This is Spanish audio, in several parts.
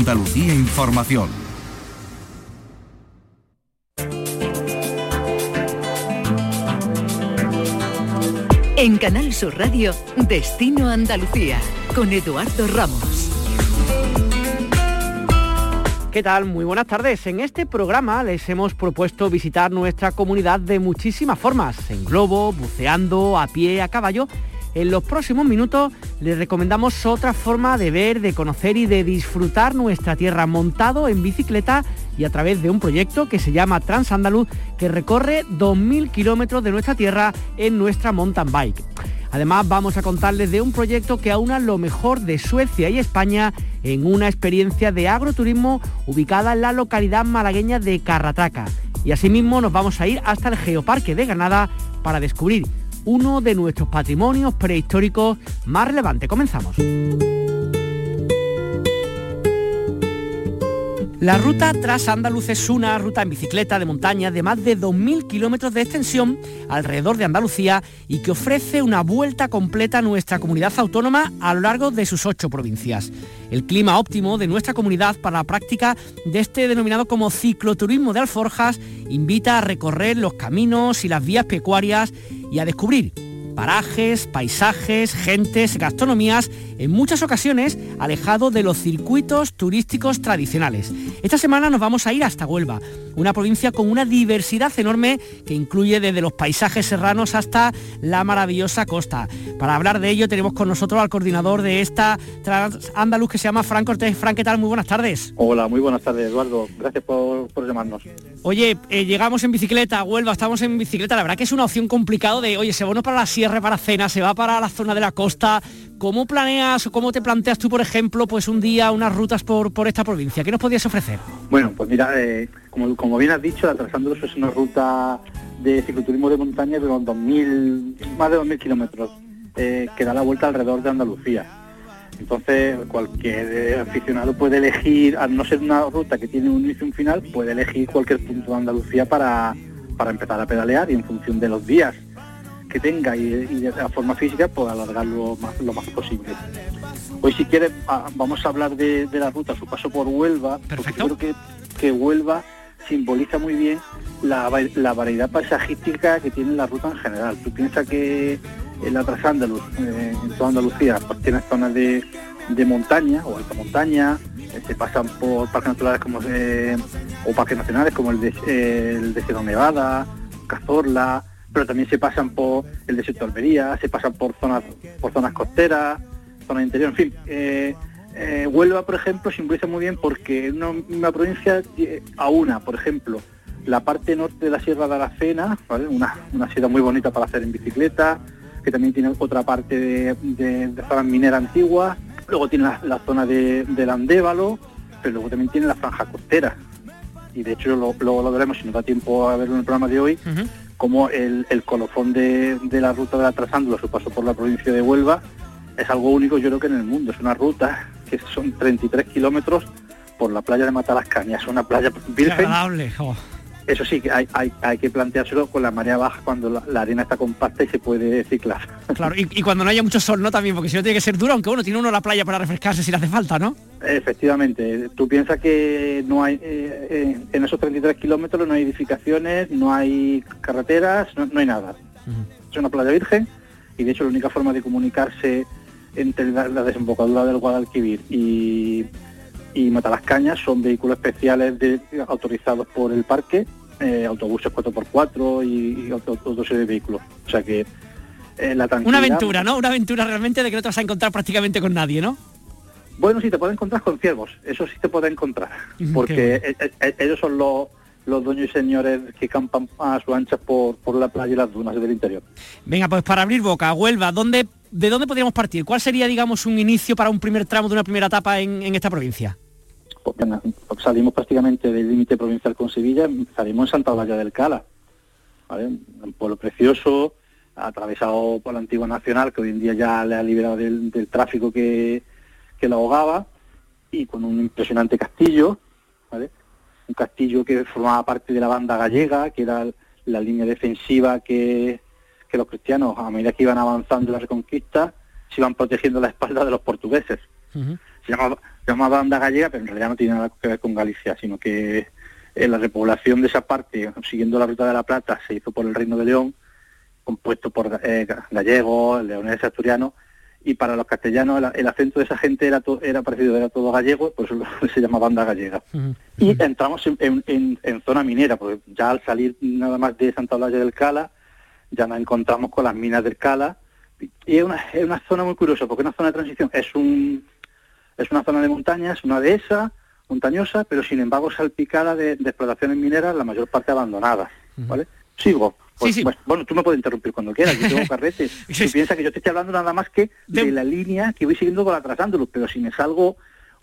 Andalucía Información. En Canal Sur Radio, Destino Andalucía, con Eduardo Ramos. ¿Qué tal? Muy buenas tardes. En este programa les hemos propuesto visitar nuestra comunidad de muchísimas formas, en globo, buceando, a pie, a caballo en los próximos minutos les recomendamos otra forma de ver, de conocer y de disfrutar nuestra tierra montado en bicicleta y a través de un proyecto que se llama Transandaluz que recorre 2.000 kilómetros de nuestra tierra en nuestra mountain bike. Además vamos a contarles de un proyecto que aúna lo mejor de Suecia y España en una experiencia de agroturismo ubicada en la localidad malagueña de Carratraca. Y asimismo nos vamos a ir hasta el Geoparque de Granada para descubrir uno de nuestros patrimonios prehistóricos más relevantes. Comenzamos. La ruta Tras Andaluz es una ruta en bicicleta de montaña de más de 2.000 kilómetros de extensión alrededor de Andalucía y que ofrece una vuelta completa a nuestra comunidad autónoma a lo largo de sus ocho provincias. El clima óptimo de nuestra comunidad para la práctica de este denominado como cicloturismo de alforjas invita a recorrer los caminos y las vías pecuarias y a descubrir parajes, paisajes, gentes, gastronomías, en muchas ocasiones alejado de los circuitos turísticos tradicionales. Esta semana nos vamos a ir hasta Huelva, una provincia con una diversidad enorme que incluye desde los paisajes serranos hasta la maravillosa costa. Para hablar de ello tenemos con nosotros al coordinador de esta Trans Andaluz que se llama Fran Cortés. Fran, ¿qué tal? Muy buenas tardes. Hola, muy buenas tardes, Eduardo. Gracias por, llamarnos. Oye, eh, llegamos en bicicleta a Huelva, estamos en bicicleta. La verdad que es una opción complicado de, oye, se va uno para la sierra, para cena, se va para la zona de la costa. ¿Cómo planeas o cómo te planteas tú, por ejemplo, pues un día unas rutas por, por esta provincia? ¿Qué nos podías ofrecer? Bueno, pues mira, eh, como, como bien has dicho, Atrasándolos es una ruta de cicloturismo de montaña de unos 2.000, más de 2.000 kilómetros, eh, que da la vuelta alrededor de Andalucía. Entonces, cualquier aficionado puede elegir, al no ser una ruta que tiene un inicio y un final, puede elegir cualquier punto de Andalucía para, para empezar a pedalear y en función de los días que tenga y, de la forma física, pues alargarlo más, lo más posible. Hoy si quieres vamos a hablar de, la ruta, su paso por Huelva, porque creo que, que Huelva simboliza muy bien la, variedad paisajística que tiene la ruta en general. Tú piensas que en la Trasándaluz, eh, en toda Andalucía, pues tiene zonas de, montaña o alta montaña, se pasan por parques naturales como eh, o parques nacionales como el de, el de Sierra Nevada, Cazorla, pero también se pasan por el desierto de Almería, se pasan por zonas, por zonas costeras, zonas interior, en fin. Eh, eh, Huelva, por ejemplo, simboliza muy bien porque una misma provincia a una, por ejemplo, la parte norte de la Sierra de Aracena, una, una sierra muy bonita para hacer en bicicleta, que también tiene otra parte de, de, zonas mineras antiguas, luego tiene la, zona de, del Andévalo, pero luego también tiene la franja costera. Y de hecho luego lo, veremos si nos da tiempo a verlo en el programa de hoy, como el, colofón de, la ruta de la Trasándula, su paso por la provincia de Huelva, es algo único yo creo que en el mundo. Es una ruta que son 33 kilómetros por la playa de Matalascaña. Es una playa virgen. Eso sí, que hay, hay, que planteárselo con la marea baja cuando la, arena está compacta y se puede ciclar. Claro, y, cuando no haya mucho sol, ¿no? También, porque si no tiene que ser duro, aunque bueno, tiene uno la playa para refrescarse si le hace falta, ¿no? Efectivamente. Tú piensas que no hay eh, eh, en esos 33 kilómetros no hay edificaciones, no hay carreteras, no, hay nada. Es una playa virgen y de hecho la única forma de comunicarse entre la, desembocadura del Guadalquivir y, y Matalascañas son vehículos especiales autorizados por el parque eh, autobuses 4x4 y, y otro, serie de vehículos. O sea que eh, la. Una aventura, ¿no? Una aventura realmente de que no te vas a encontrar prácticamente con nadie, ¿no? Bueno, sí, te puedes encontrar con ciervos, eso sí te puedes encontrar, porque e, ellos son los, los dueños y señores que campan a su ancha por, por la playa y las dunas del interior. Venga, pues para abrir boca, Huelva, ¿dónde, ¿de dónde podríamos partir? ¿Cuál sería, digamos, un inicio para un primer tramo de una primera etapa en, en esta provincia? Salimos prácticamente del límite provincial con Sevilla, salimos en Santa Eulalia del Cala, un pueblo precioso, atravesado por la antigua nacional, que hoy en día ya le ha liberado del, tráfico que, que la ahogaba, y con un impresionante castillo, un castillo que formaba parte de la banda gallega, que era la línea defensiva que, los cristianos, a medida que iban avanzando la reconquista, se iban protegiendo la espalda de los portugueses. Se llamaba, llama banda gallega, pero en realidad no tiene nada que ver con Galicia, sino que eh, la repoblación de esa parte, siguiendo la ruta de la Plata, se hizo por el Reino de León, compuesto por eh, gallegos, leoneses, asturianos, y para los castellanos el, acento de esa gente era, era parecido, era todo gallego, por eso se llama banda gallega. Y entramos en, zona minera, porque ya al salir nada más de Santa Olalla del Cala, ya nos encontramos con las minas del Cala, y es una, es una zona muy curiosa, porque es una zona de transición, es un es una zona de montañas, una dehesa, montañosa, pero sin embargo salpicada de, explotaciones mineras, la mayor parte abandonadas, ¿vale? Sigo. Pues, pues, bueno, tú me puedes interrumpir cuando quieras, yo tengo carretes. Tú piensas que yo te estoy hablando nada más que de, la línea que voy siguiendo con la pero si me salgo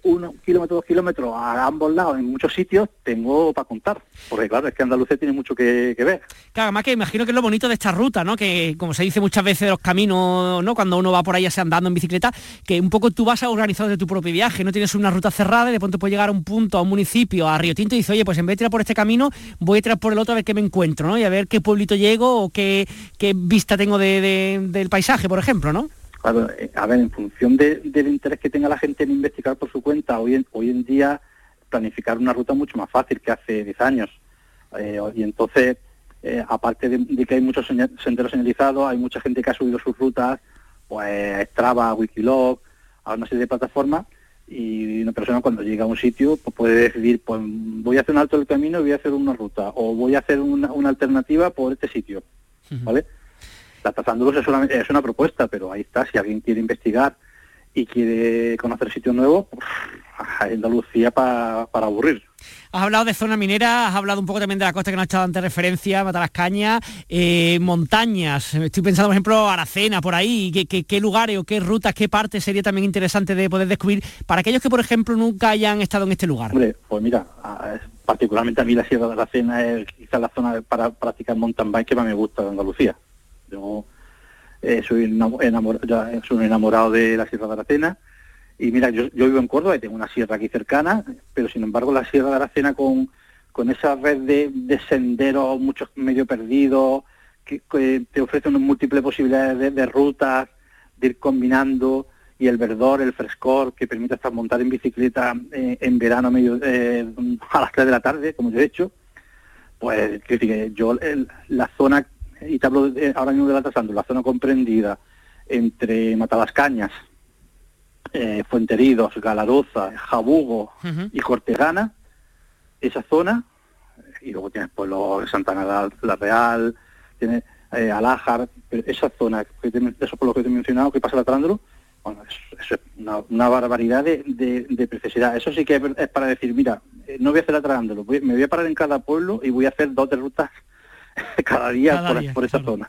un kilómetro, dos kilómetros a ambos lados en muchos sitios, tengo para contar. Porque claro, es que Andalucía tiene mucho que, ver. Claro, además que imagino que es lo bonito de esta ruta, ¿no? Que como se dice muchas veces de los caminos, ¿no? Cuando uno va por ahí ya sea andando en bicicleta, que un poco tú vas a organizar de tu propio viaje, no tienes una ruta cerrada y de pronto puedes llegar a un punto, a un municipio, a Río Tinto y dices, oye, pues en vez de tirar por este camino, voy a tirar por el otro a ver qué me encuentro, ¿no? Y a ver qué pueblito llego o qué, qué vista tengo del paisaje, por ejemplo, ¿no? Claro, eh, a ver, en función del interés que tenga la gente en investigar por su cuenta, hoy en, hoy en día planificar una ruta es mucho más fácil que hace 10 años. Eh, y entonces, eh, aparte de, que hay muchos senderos señalizados, hay mucha gente que ha subido sus rutas, pues Strava, Wikilog, a una serie de plataformas, y una persona cuando llega a un sitio pues puede decidir, pues voy a hacer un alto del camino y voy a hacer una ruta, o voy a hacer una, alternativa por este sitio, ¿vale? La Trazándolos es, solamente, es una propuesta, pero ahí está, si alguien quiere investigar y quiere conocer sitios nuevos, pues, Andalucía para aburrir. Has hablado de zona minera, has hablado un poco también de la costa que nos ha echado antes referencia, Matalascaña, eh, montañas. Estoy pensando, por ejemplo, Aracena, por ahí. ¿Qué, qué, lugares o qué rutas, qué partes sería también interesante de poder descubrir para aquellos que, por ejemplo, nunca hayan estado en este lugar? Hombre, pues mira, particularmente a mí la Sierra de Aracena es quizás la zona para practicar mountain bike que más me gusta de Andalucía. Yo eh, soy, enamorado, soy un enamorado de la Sierra de Aracena. Y mira, yo, vivo en Córdoba y tengo una sierra aquí cercana, pero sin embargo la Sierra de Aracena con, con esa red de, senderos, muchos medio perdidos, que, te ofrece unas múltiples posibilidades de, rutas, de ir combinando, y el verdor, el frescor, que permite hasta montar en bicicleta eh, en verano medio eh, a las 3 de la tarde, como yo he hecho, pues yo la zona y te hablo ahora mismo de la Tasando, la zona comprendida entre Matalascañas, eh, Fuenteridos, Galaroza, Jabugo y Cortegana, esa zona, y luego tienes pueblo de Santana La Real, tienes eh, Alájar, esa zona, que te, esos pueblos que te he mencionado, que pasa la Trándolo, bueno, eso es una, barbaridad de, de, preciosidad. Eso sí que es, para decir, mira, eh, no voy a hacer la Trándolo, me voy a parar en cada pueblo y voy a hacer dos de rutas cada día, por, esa zona.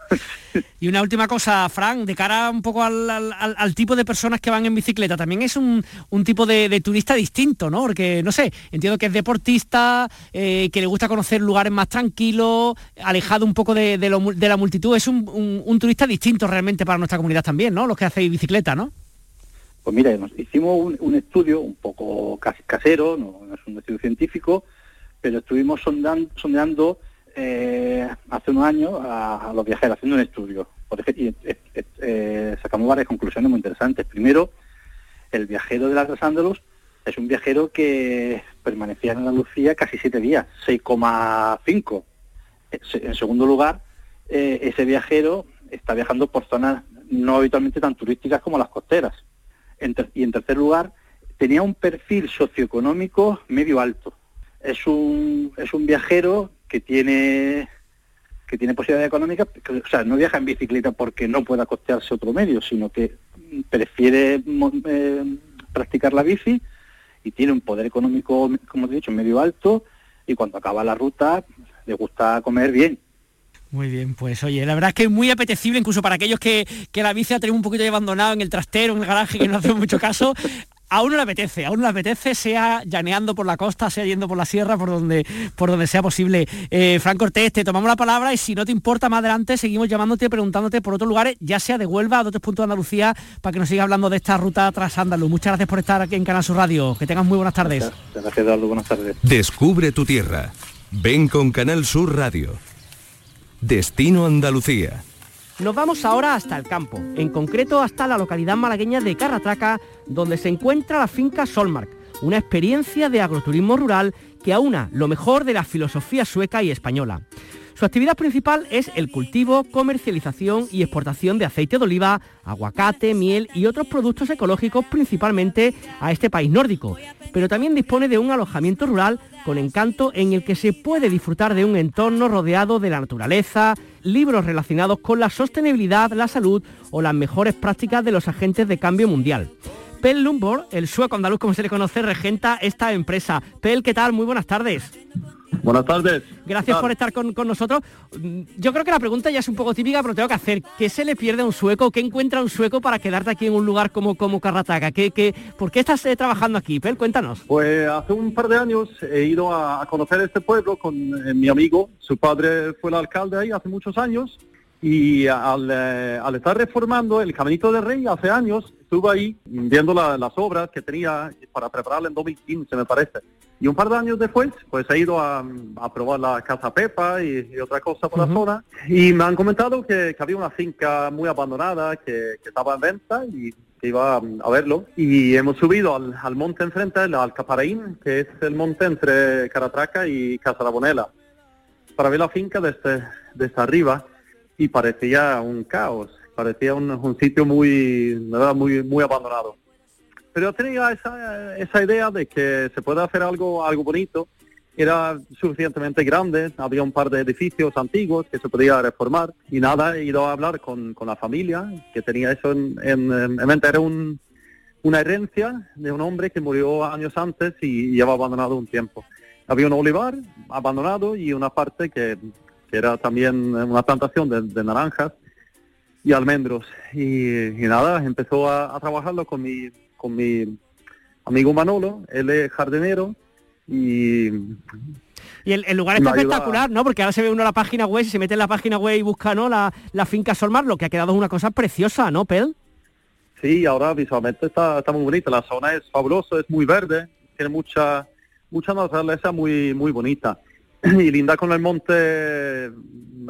Y una última cosa, Frank, de cara un poco al, tipo de personas que van en bicicleta, también es un, tipo de, turista distinto, ¿no? Porque, no sé, entiendo que es deportista, eh, que le gusta conocer lugares más tranquilos, alejado un poco de, la multitud, es un, turista distinto realmente para nuestra comunidad también, ¿no? Los que hacéis bicicleta, ¿no? Pues mira, hicimos un, estudio un poco casero, no, es un estudio científico, pero estuvimos sondeando eh, hace unos años a, los viajeros haciendo un estudio. Y, eh, eh, sacamos varias conclusiones muy interesantes. Primero, el viajero de las Ándalos es un viajero que permanecía en Andalucía casi siete días, 6,5. En segundo lugar, ese viajero está viajando por zonas no habitualmente tan turísticas como las costeras. y en tercer lugar, tenía un perfil socioeconómico medio alto. Es un, es un viajero que tiene que tiene posibilidad económica, o sea, no viaja en bicicleta porque no pueda costearse otro medio, sino que prefiere eh, practicar la bici y tiene un poder económico, como he dicho, medio alto y cuando acaba la ruta le gusta comer bien. Muy bien, pues oye, la verdad es que es muy apetecible incluso para aquellos que, que la bici ha tenido un poquito abandonado en el trastero, en el garaje, que no hace mucho caso a uno le apetece, a uno le apetece, sea llaneando por la costa, sea yendo por la sierra, por donde, por donde sea posible. Eh, Frank Cortés, te tomamos la palabra y si no te importa más adelante, seguimos llamándote y preguntándote por otros lugares, ya sea de Huelva o de otros puntos de Andalucía, para que nos sigas hablando de esta ruta tras Andaluz. Muchas gracias por estar aquí en Canal Sur Radio. Que tengas muy buenas tardes. Gracias, Eduardo. Buenas tardes. Descubre tu tierra. Ven con Canal Sur Radio. Destino Andalucía. Nos vamos ahora hasta el campo, en concreto hasta la localidad malagueña de Carratraca, donde se encuentra la finca Solmark una experiencia de agroturismo rural que aúna lo mejor de la filosofía sueca y española. Su actividad principal es el cultivo, comercialización y exportación de aceite de oliva, aguacate, miel y otros productos ecológicos principalmente a este país nórdico, pero también dispone de un alojamiento rural con encanto en el que se puede disfrutar de un entorno rodeado de la naturaleza, libros relacionados con la sostenibilidad, la salud o las mejores prácticas de los agentes de cambio mundial. Pel Lumbor, el sueco andaluz como se le conoce, regenta esta empresa. Pel, ¿qué tal? Muy buenas tardes. Buenas tardes. Gracias por estar con, nosotros. Mm, yo creo que la pregunta ya es un poco típica, pero tengo que hacer. ¿Qué se le pierde a un sueco? ¿Qué encuentra un sueco para quedarte aquí en un lugar como, como Carrataca? ¿Qué, qué, por qué estás eh, trabajando aquí, Pel? Cuéntanos. Pues hace un par de años he ido a, conocer este pueblo con eh, mi amigo. Su padre fue el alcalde ahí hace muchos años. Y al, eh, al estar reformando el Caminito del Rey hace años, estuve ahí viendo las obras que tenía para prepararla en 2015, me parece. Y un par de años después, pues he ido a, probar la Casa Pepa y, otra cosa por la zona. Y me han comentado que, había una finca muy abandonada que, estaba en venta y que iba a verlo. Y hemos subido al, monte enfrente, al Caparaín, que es el monte entre Caratraca y Casarabonela, para ver la finca desde, desde arriba. Y parecía un caos, parecía un, un sitio muy, muy, muy abandonado pero tenía esa, esa idea de que se puede hacer algo, algo bonito. Era suficientemente grande, había un par de edificios antiguos que se podía reformar y nada, he ido a hablar con, con la familia que tenía eso en, en, mente. Era un, una herencia de un hombre que murió años antes y lleva abandonado un tiempo. Había un olivar abandonado y una parte que, que era también una plantación de, de naranjas y almendros. Y, nada, empezó a, a trabajarlo con mi, con mi amigo Manolo, él es jardinero y... Y el, lugar está espectacular, ¿no? Porque ahora se ve uno la página web, y se mete en la página web y busca, ¿no? La, la finca Solmar, lo que ha quedado una cosa preciosa, ¿no, Pel? Sí, ahora visualmente está, está muy bonita, la zona es fabulosa, es muy verde, tiene mucha mucha naturaleza muy muy bonita y linda con el monte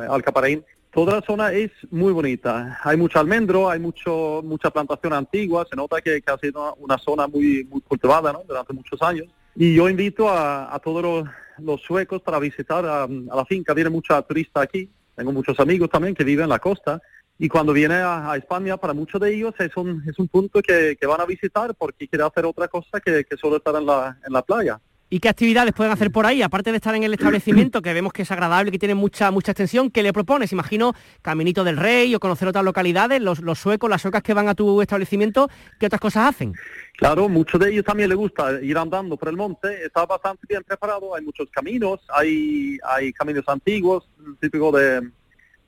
Alcaparaín Toda la zona es muy bonita. Hay mucho almendro, hay mucho mucha plantación antigua. Se nota que, ha sido una, zona muy, muy cultivada durante muchos años. Y yo invito a, todos los, suecos para visitar a, la finca. Viene mucha turista aquí. Tengo muchos amigos también que viven en la costa. Y cuando viene a, España, para muchos de ellos es un, es un punto que, van a visitar porque quiere hacer otra cosa que, que solo estar en la, en la playa. ¿Y qué actividades pueden hacer por ahí? Aparte de estar en el establecimiento, que vemos que es agradable, que tiene mucha mucha extensión, ¿qué le propones? Imagino Caminito del Rey o conocer otras localidades, los, suecos, las suecas que van a tu establecimiento, ¿qué otras cosas hacen? Claro, muchos de ellos también les gusta ir andando por el monte, está bastante bien preparado, hay muchos caminos, hay, hay caminos antiguos, típicos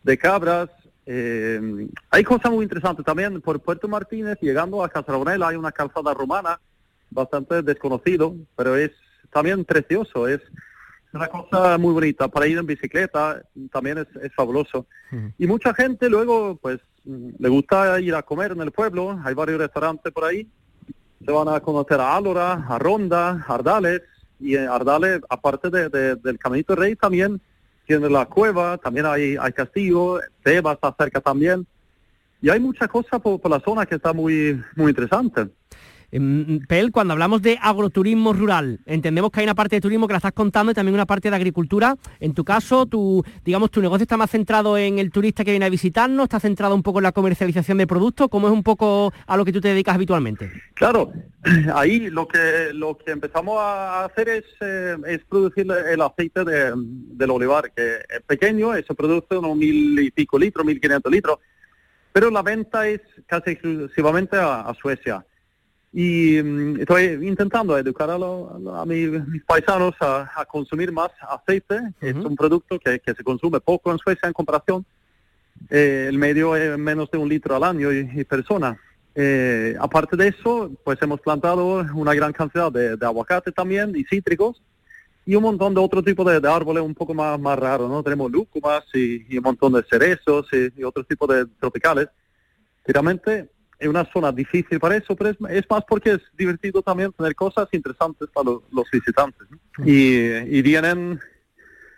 de, cabras, eh, hay cosas muy interesantes también por Puerto Martínez, llegando a Casablanca hay una calzada romana, bastante desconocido, pero es también precioso, es una cosa muy bonita. Para ir en bicicleta también es, fabuloso. Y mucha gente luego, pues, le gusta ir a comer en el pueblo, hay varios restaurantes por ahí. Se van a conocer a Álora, a Ronda, a Ardales, y Ardales, aparte de, del Caminito Rey, también tiene la cueva, también hay, hay castillo, Teba está cerca también. Y hay mucha cosa por, por la zona que está muy, muy interesante. Em, Pel, cuando hablamos de agroturismo rural, entendemos que hay una parte de turismo que la estás contando y también una parte de agricultura. En tu caso, tu, digamos, tu negocio está más centrado en el turista que viene a visitarnos, está centrado un poco en la comercialización de productos, ¿cómo es un poco a lo que tú te dedicas habitualmente? Claro, ahí lo que lo que empezamos a hacer es, eh, es producir el aceite de, del olivar, que es pequeño, se produce unos mil y pico litros, mil quinientos litros, pero la venta es casi exclusivamente a Suecia. Y mm, estoy intentando educar a, mis, paisanos a, consumir más aceite. Es un producto que, se consume poco en Suecia en comparación. Eh, el medio es menos de un litro al año y, persona. Eh, aparte de eso, pues hemos plantado una gran cantidad de, aguacate también y cítricos y un montón de otro tipo de, árboles un poco más, más raros, ¿no? Tenemos lúcumas y, un montón de cerezos y, y otros tipos de tropicales. Realmente es una zona difícil para eso, pero es, más porque es divertido también tener cosas interesantes para los visitantes. Y, vienen,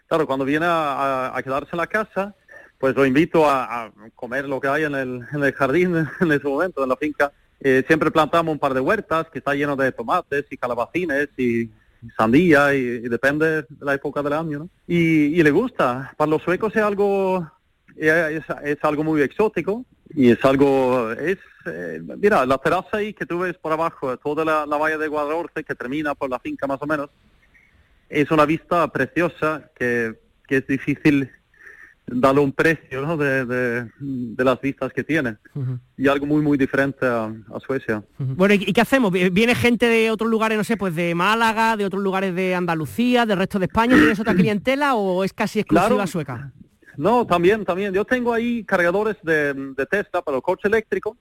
claro, cuando vienen a, quedarse en la casa, pues lo invito a, comer lo que hay en el, en el jardín en ese momento, en la finca. Eh, siempre plantamos un par de huertas que está lleno de tomates y calabacines y sandía y, depende de la época del año. ¿no? Y, y, le gusta. Para los suecos es algo, es, es algo muy exótico y es algo, es, eh, mira, la terraza ahí que tú ves por abajo, toda la, la valla de Guadalhorce que termina por la finca más o menos, es una vista preciosa que, que es difícil darle un precio ¿no? de, de, las vistas que tiene. Y algo muy, muy diferente a, Suecia. Bueno, ¿y qué hacemos? ¿Viene gente de otros lugares, no sé, pues de Málaga, de otros lugares de Andalucía, del resto de España? ¿Tienes otra clientela o es casi exclusiva sueca? No, también, también. Yo tengo ahí cargadores de, de Tesla para el coche eléctrico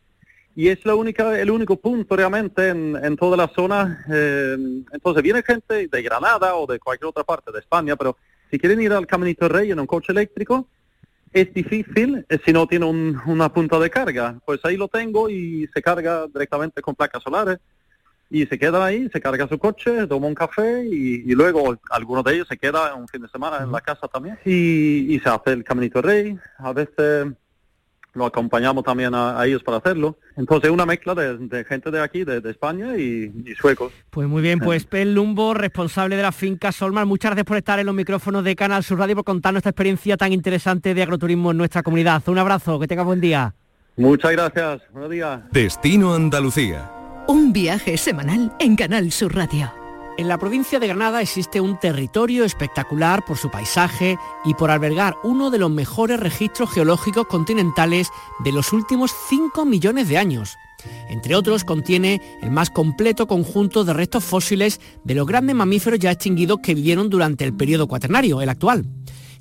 y es la única, el único punto realmente en, toda la zona. Eh, entonces viene gente de Granada o de cualquier otra parte de España, pero si quieren ir al Caminito Rey en un coche eléctrico, es difícil eh, si no tiene una punta de carga. Pues ahí lo tengo y se carga directamente con placas solares. Y se queda ahí, se carga su coche, toma un café y, luego alguno de ellos se queda un fin de semana en la casa también. Y, y se hace el Caminito Rey. A veces lo acompañamos también a, ellos para hacerlo. Entonces una mezcla de, gente de aquí, de, España y, suecos. Pues muy bien, pues Pel Lumbo, responsable de la finca Solmar, muchas gracias por estar en los micrófonos de Canal Sur Radio por contarnos esta experiencia tan interesante de agroturismo en nuestra comunidad. Un abrazo, que tenga buen día. Muchas gracias, buenos días. Destino Andalucía. Un viaje semanal en Canal Sur Radio. En la provincia de Granada existe un territorio espectacular por su paisaje y por albergar uno de los mejores registros geológicos continentales de los últimos 5 millones de años. Entre otros, contiene el más completo conjunto de restos fósiles de los grandes mamíferos ya extinguidos que vivieron durante el periodo cuaternario, el actual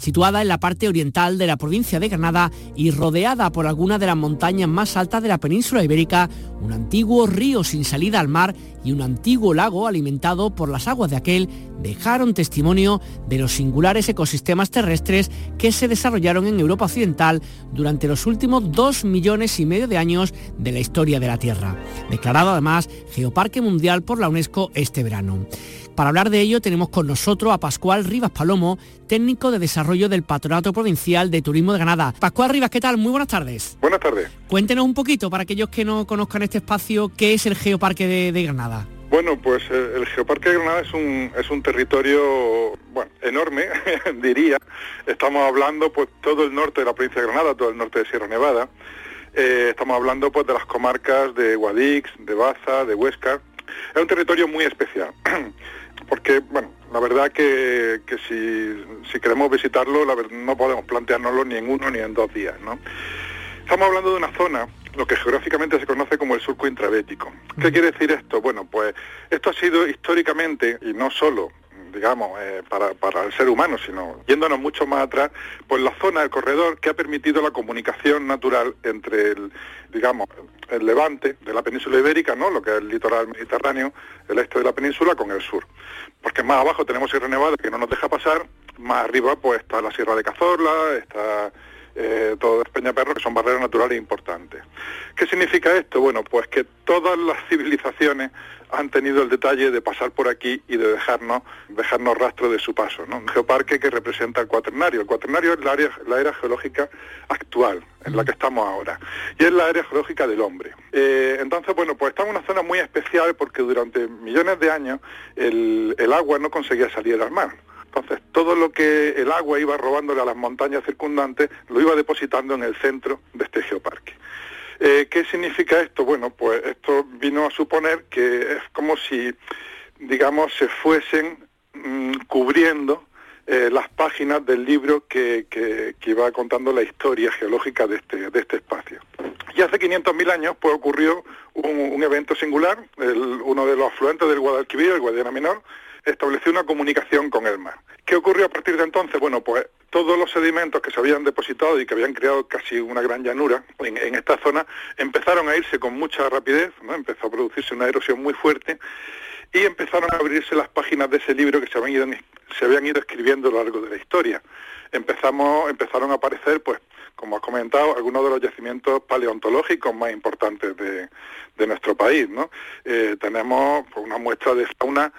situada en la parte oriental de la provincia de Granada y rodeada por algunas de las montañas más altas de la península ibérica, un antiguo río sin salida al mar y un antiguo lago alimentado por las aguas de aquel dejaron testimonio de los singulares ecosistemas terrestres que se desarrollaron en Europa Occidental durante los últimos dos millones y medio de años de la historia de la Tierra, declarado además Geoparque Mundial por la UNESCO este verano. Para hablar de ello tenemos con nosotros a Pascual Rivas Palomo, técnico de desarrollo del Patronato Provincial de Turismo de Granada. Pascual Rivas, ¿qué tal? Muy buenas tardes. Buenas tardes. Cuéntenos un poquito, para aquellos que no conozcan este espacio, ¿qué es el Geoparque de, Granada? Bueno, pues eh, el, Geoparque de Granada es un, es un territorio bueno, enorme, diría. Estamos hablando pues todo el norte de la provincia de Granada, todo el norte de Sierra Nevada. Eh, estamos hablando pues de las comarcas de Guadix, de Baza, de Huesca. Es un territorio muy especial. porque, bueno, la verdad que, que si, queremos visitarlo, no podemos planteárnoslo ni en uno ni en dos días, ¿no? Estamos hablando de una zona, lo que geográficamente se conoce como el surco intravético. ¿Qué quiere decir esto? Bueno, pues esto ha sido históricamente, y no solo digamos, eh, para, para, el ser humano, sino yéndonos mucho más atrás, pues la zona del corredor que ha permitido la comunicación natural entre el, digamos, el levante de la península ibérica, ¿no? Lo que es el litoral mediterráneo, el este de la península con el sur. Porque más abajo tenemos Sierra Nevada que no nos deja pasar, más arriba pues está la Sierra de Cazorla, está eh, todo Peñaperro, que son barreras naturales importantes. ¿Qué significa esto? Bueno, pues que todas las civilizaciones han tenido el detalle de pasar por aquí y de dejarnos, dejarnos rastro de su paso. ¿no? Un geoparque que representa el cuaternario. El cuaternario es la, área, la era geológica actual, en la que estamos ahora, y es la área geológica del hombre. Eh, entonces, bueno, pues estamos en una zona muy especial porque durante millones de años el, el agua no conseguía salir al mar. Entonces, todo lo que el agua iba robándole a las montañas circundantes lo iba depositando en el centro de este geoparque. Eh, ¿Qué significa esto? Bueno, pues esto vino a suponer que es como si, digamos, se fuesen mm, cubriendo eh, las páginas del libro que, que, iba contando la historia geológica de este, de este espacio. Y hace 500.000 años pues, ocurrió un, evento singular, uno de los afluentes del Guadalquivir, el Guadiana Menor, estableció una comunicación con el mar. ¿Qué ocurrió a partir de entonces? Bueno, pues todos los sedimentos que se habían depositado y que habían creado casi una gran llanura en, esta zona empezaron a irse con mucha rapidez, ¿no? empezó a producirse una erosión muy fuerte y empezaron a abrirse las páginas de ese libro que se habían ido, se habían ido escribiendo a lo largo de la historia. Empezamos, empezaron a aparecer, pues, como has comentado, algunos de los yacimientos paleontológicos más importantes de, nuestro país. ¿no? Eh, tenemos pues, una muestra de fauna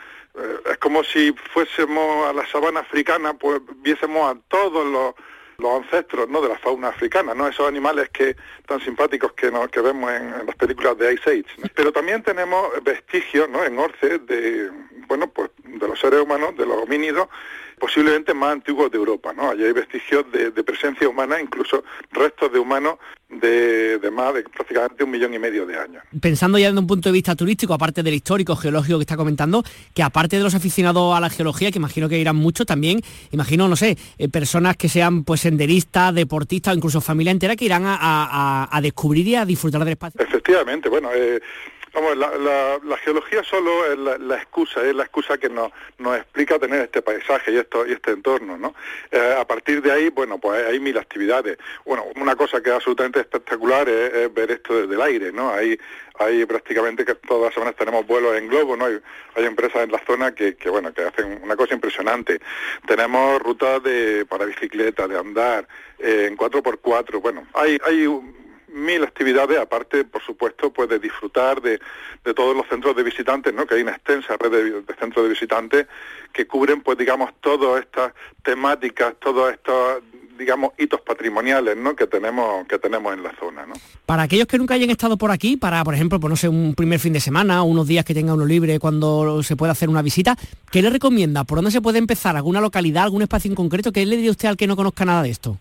es como si fuésemos a la sabana africana, pues viésemos a todos los, los ancestros ¿no? de la fauna africana, ¿no? esos animales que tan simpáticos que, que vemos en, las películas de Ice Age. Pero también tenemos vestigios ¿no? en Orce de, bueno, pues, de los seres humanos, de los homínidos, posiblemente más antiguos de Europa. ¿no? Allí hay vestigios de, presencia humana, incluso restos de humanos de, más de prácticamente un millón y medio de años. Pensando ya desde un punto de vista turístico, aparte del histórico, geológico que está comentando, que aparte de los aficionados a la geología, que imagino que irán muchos, también, imagino, no sé, eh, personas que sean pues senderistas, deportistas o incluso familia entera que irán a, descubrir y a disfrutar del espacio. Efectivamente, bueno, eh, Vamos, la, geología solo es la, excusa, es la excusa que nos, nos explica tener este paisaje y, esto, y este entorno, ¿no? Eh, a partir de ahí, bueno, pues hay mil actividades. Bueno, una cosa que es absolutamente espectacular es, ver esto desde el aire, ¿no? Hay, hay prácticamente que todas las semanas tenemos vuelos en globo, ¿no? Hay, hay empresas en la zona que, que, bueno, que hacen una cosa impresionante. Tenemos rutas de, para bicicleta, de andar, eh, en 4x4, bueno, hay, hay mil actividades, aparte, por supuesto, pues de disfrutar de, todos los centros de visitantes, ¿no? que hay una extensa red de, centros de visitantes que cubren, pues digamos, todas estas temáticas, todos estos digamos hitos patrimoniales ¿no? que tenemos que tenemos en la zona ¿no? para aquellos que nunca hayan estado por aquí para por ejemplo pues no sé un primer fin de semana unos días que tenga uno libre cuando se pueda hacer una visita ¿qué le recomienda? ¿por dónde se puede empezar? ¿alguna localidad? ¿algún espacio en concreto? ¿qué le diría usted al que no conozca nada de esto?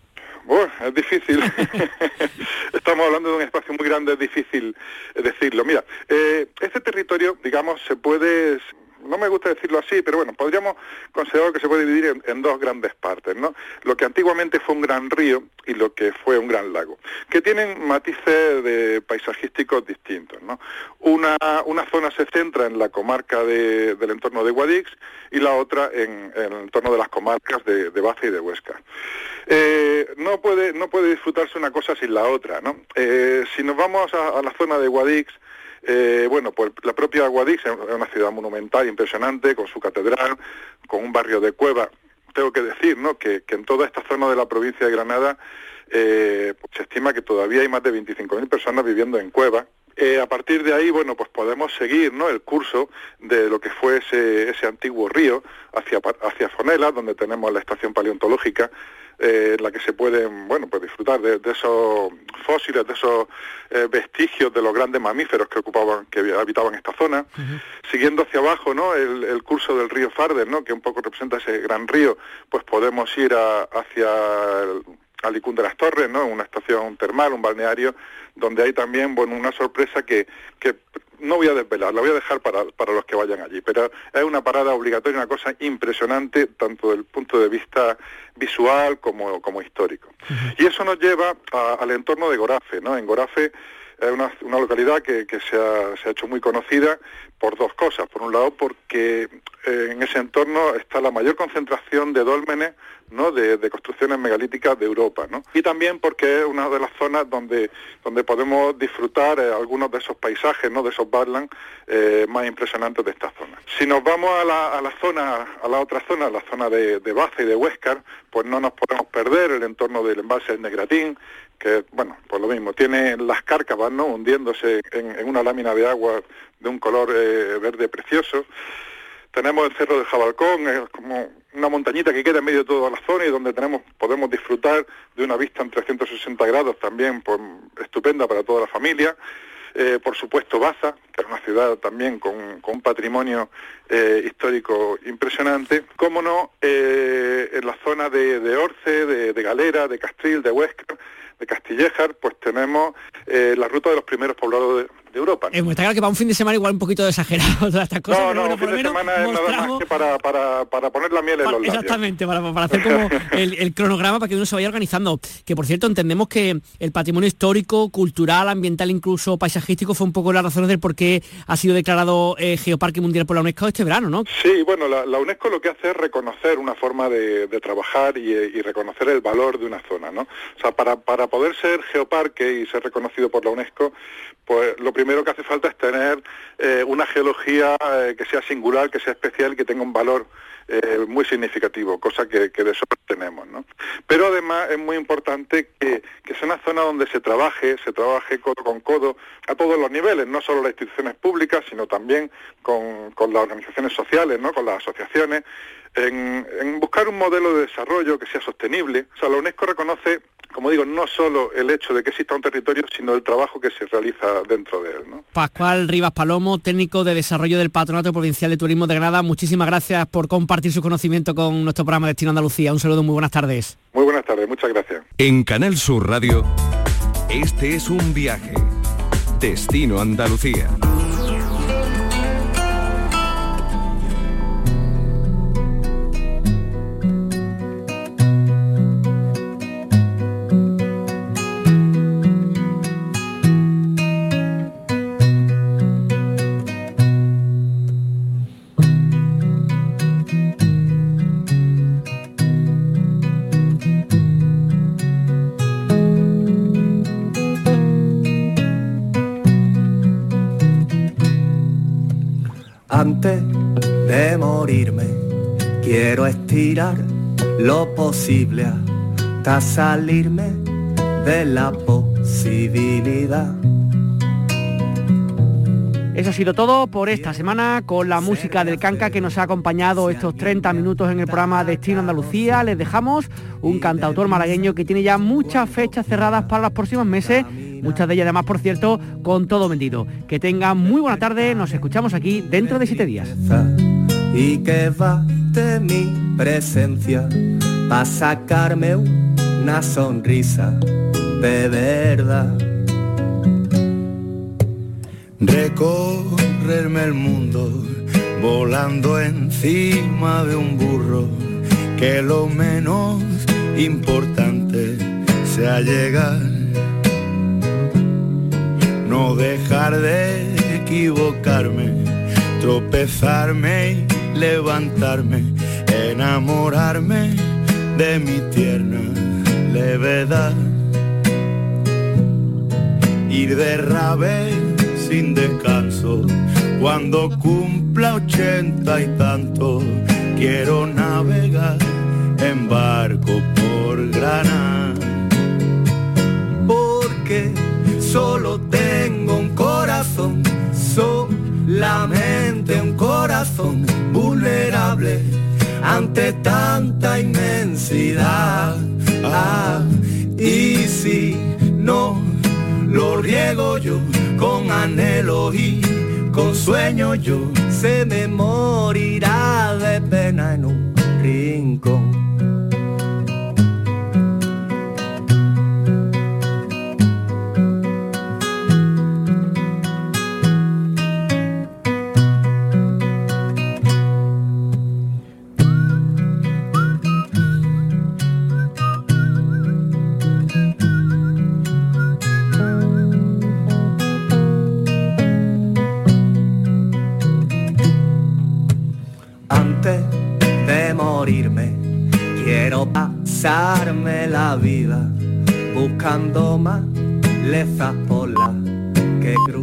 Bueno, es difícil. Estamos hablando de un espacio muy grande, es difícil decirlo. Mira, eh, este territorio, digamos, se puede no me gusta decirlo así, pero bueno, podríamos considerar que se puede dividir en, dos grandes partes, ¿no? Lo que antiguamente fue un gran río y lo que fue un gran lago, que tienen matices de paisajísticos distintos, ¿no? Una, una zona se centra en la comarca del entorno de Guadix y la otra en, el entorno de las comarcas de, de Baza y de Huesca. Eh, no, puede, no puede disfrutarse una cosa sin la otra, ¿no? Eh, si nos vamos a, a la zona de Guadix, eh, bueno, pues la propia Guadix es una ciudad monumental, impresionante, con su catedral, con un barrio de cueva. Tengo que decir, ¿no?, que, en toda esta zona de la provincia de Granada eh, pues se estima que todavía hay más de 25.000 personas viviendo en cuevas. Eh, a partir de ahí, bueno, pues podemos seguir ¿no? el curso de lo que fue ese, ese antiguo río hacia, hacia Fonela, donde tenemos la estación paleontológica, eh, en la que se pueden bueno pues disfrutar de, esos fósiles, de esos eh, vestigios de los grandes mamíferos que ocupaban, que habitaban esta zona. Siguiendo hacia abajo, ¿no? El, curso del río Farder, ¿no? Que un poco representa ese gran río, pues podemos ir hacia el, Alicún de las Torres, ¿no? Una estación termal, un balneario, donde hay también, bueno, una sorpresa que, que no voy a desvelar, la voy a dejar para, para, los que vayan allí, pero es una parada obligatoria, una cosa impresionante, tanto desde el punto de vista visual como, como histórico. Y eso nos lleva al entorno de Gorafe, ¿no? En Gorafe es una, una localidad que, que se, ha, se, ha, hecho muy conocida por dos cosas. Por un lado, porque eh, en ese entorno está la mayor concentración de dólmenes ¿no? de, construcciones megalíticas de Europa. ¿no? Y también porque es una de las zonas donde, donde podemos disfrutar eh, algunos de esos paisajes, ¿no? de esos badlands eh, más impresionantes de esta zona. Si nos vamos a la, a la zona, a la otra zona, la zona de, de Baza y de Huéscar, pues no nos podemos perder el entorno del embalse del Negratín, que, bueno, pues lo mismo, tiene las cárcavas, ¿no?, hundiéndose en, una lámina de agua de un color eh, verde precioso. Tenemos el Cerro del Jabalcón, es como una montañita que queda en medio de toda la zona y donde tenemos, podemos disfrutar de una vista en 360 grados también pues, estupenda para toda la familia. Eh, por supuesto Baza, que es una ciudad también con, un patrimonio eh, histórico impresionante, cómo no, en la zona de, Orce, de, de, Galera, de Castril, de Huesca, de Castillejar, pues tenemos eh, la ruta de los primeros poblados de, Europa. ¿no? está claro que para un fin de semana igual un poquito exagerado todas estas cosas. No, no, un fin de semana es nada más que para, para, para poner la miel en los labios. Exactamente, para, para hacer como el, cronograma para que uno se vaya organizando. Que por cierto, entendemos que el patrimonio histórico, cultural, ambiental, incluso paisajístico fue un poco las razones del por qué ha sido declarado eh, Geoparque Mundial por la UNESCO este verano, ¿no? Sí, bueno, la, UNESCO lo que hace es reconocer una forma de, trabajar y, y, reconocer el valor de una zona, ¿no? O sea, para, para poder ser geoparque y ser reconocido por la UNESCO, pues lo primero que hace falta es tener eh, una geología eh, que sea singular, que sea especial, que tenga un valor eh, muy significativo, cosa que, de eso tenemos. ¿no? Pero además es muy importante que, sea una zona donde se trabaje, se trabaje codo con codo a todos los niveles, no solo las instituciones públicas, sino también con, las organizaciones sociales, ¿no? con las asociaciones, en, en buscar un modelo de desarrollo que sea sostenible. O sea, la UNESCO reconoce como digo, no solo el hecho de que exista un territorio, sino el trabajo que se realiza dentro de él. ¿no? Pascual Rivas Palomo, técnico de desarrollo del Patronato Provincial de Turismo de Granada, muchísimas gracias por compartir su conocimiento con nuestro programa Destino Andalucía. Un saludo, muy buenas tardes. Muy buenas tardes, muchas gracias. En Canal Sur Radio, este es un viaje. Destino Andalucía. Antes de morirme, quiero estirar lo posible hasta salirme de la posibilidad. Eso ha sido todo por esta semana con la música del Canca que nos ha acompañado estos 30 minutos en el programa Destino Andalucía. Les dejamos un cantautor malagueño que tiene ya muchas fechas cerradas para los próximos meses, muchas de ellas además, por cierto, con todo vendido. Que tengan muy buena tarde, nos escuchamos aquí dentro de siete días. Y que va de mi presencia para sacarme una sonrisa de verdad. Recorrerme el mundo volando encima de un burro, que lo menos importante sea llegar. No dejar de equivocarme, tropezarme y levantarme, enamorarme de mi tierna levedad. Ir de rave sin descanso. Cuando cumpla ochenta y tanto, quiero navegar en barco por Granada. Porque solo tengo un corazón, solamente un corazón vulnerable ante tanta inmensidad. Ah, y si no lo riego yo con anhelo y con sueño yo, se me morirá de pena en un rincón. Pasarme la vida buscando más lezas por la que cruza